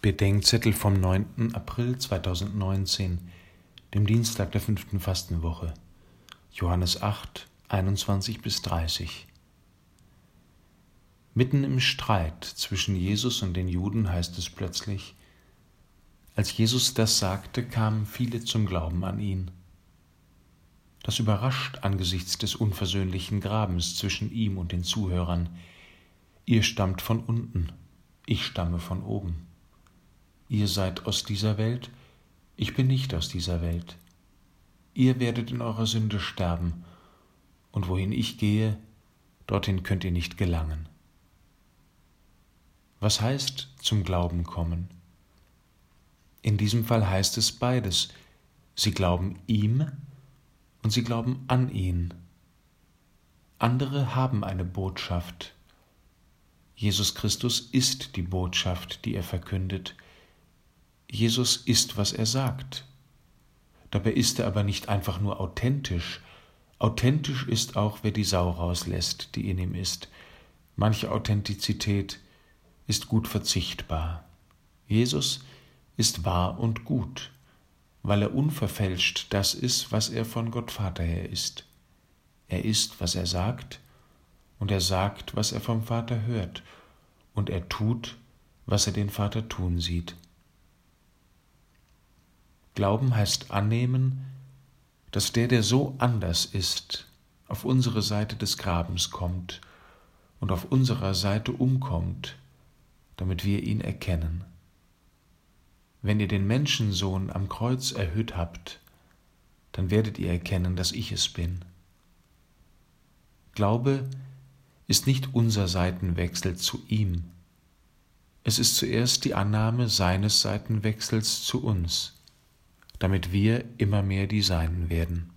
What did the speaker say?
Bedenkzettel vom 9. April 2019, dem Dienstag der fünften Fastenwoche. Johannes 8, 21 bis 30. Mitten im Streit zwischen Jesus und den Juden heißt es plötzlich, als Jesus das sagte, kamen viele zum Glauben an ihn. Das überrascht angesichts des unversöhnlichen Grabens zwischen ihm und den Zuhörern. Ihr stammt von unten, ich stamme von oben. Ihr seid aus dieser Welt, ich bin nicht aus dieser Welt. Ihr werdet in eurer Sünde sterben, und wohin ich gehe, dorthin könnt ihr nicht gelangen. Was heißt zum Glauben kommen? In diesem Fall heißt es beides. Sie glauben ihm und sie glauben an ihn. Andere haben eine Botschaft. Jesus Christus ist die Botschaft, die er verkündet. Jesus ist, was er sagt. Dabei ist er aber nicht einfach nur authentisch. Authentisch ist auch, wer die Sau rauslässt, die in ihm ist. Manche Authentizität ist gut verzichtbar. Jesus ist wahr und gut, weil er unverfälscht das ist, was er von Gott Vater her ist. Er ist, was er sagt, und er sagt, was er vom Vater hört, und er tut, was er den Vater tun sieht. Glauben heißt annehmen, dass der, der so anders ist, auf unsere Seite des Grabens kommt und auf unserer Seite umkommt, damit wir ihn erkennen. Wenn ihr den Menschensohn am Kreuz erhöht habt, dann werdet ihr erkennen, dass ich es bin. Glaube ist nicht unser Seitenwechsel zu ihm. Es ist zuerst die Annahme seines Seitenwechsels zu uns damit wir immer mehr die Seinen werden.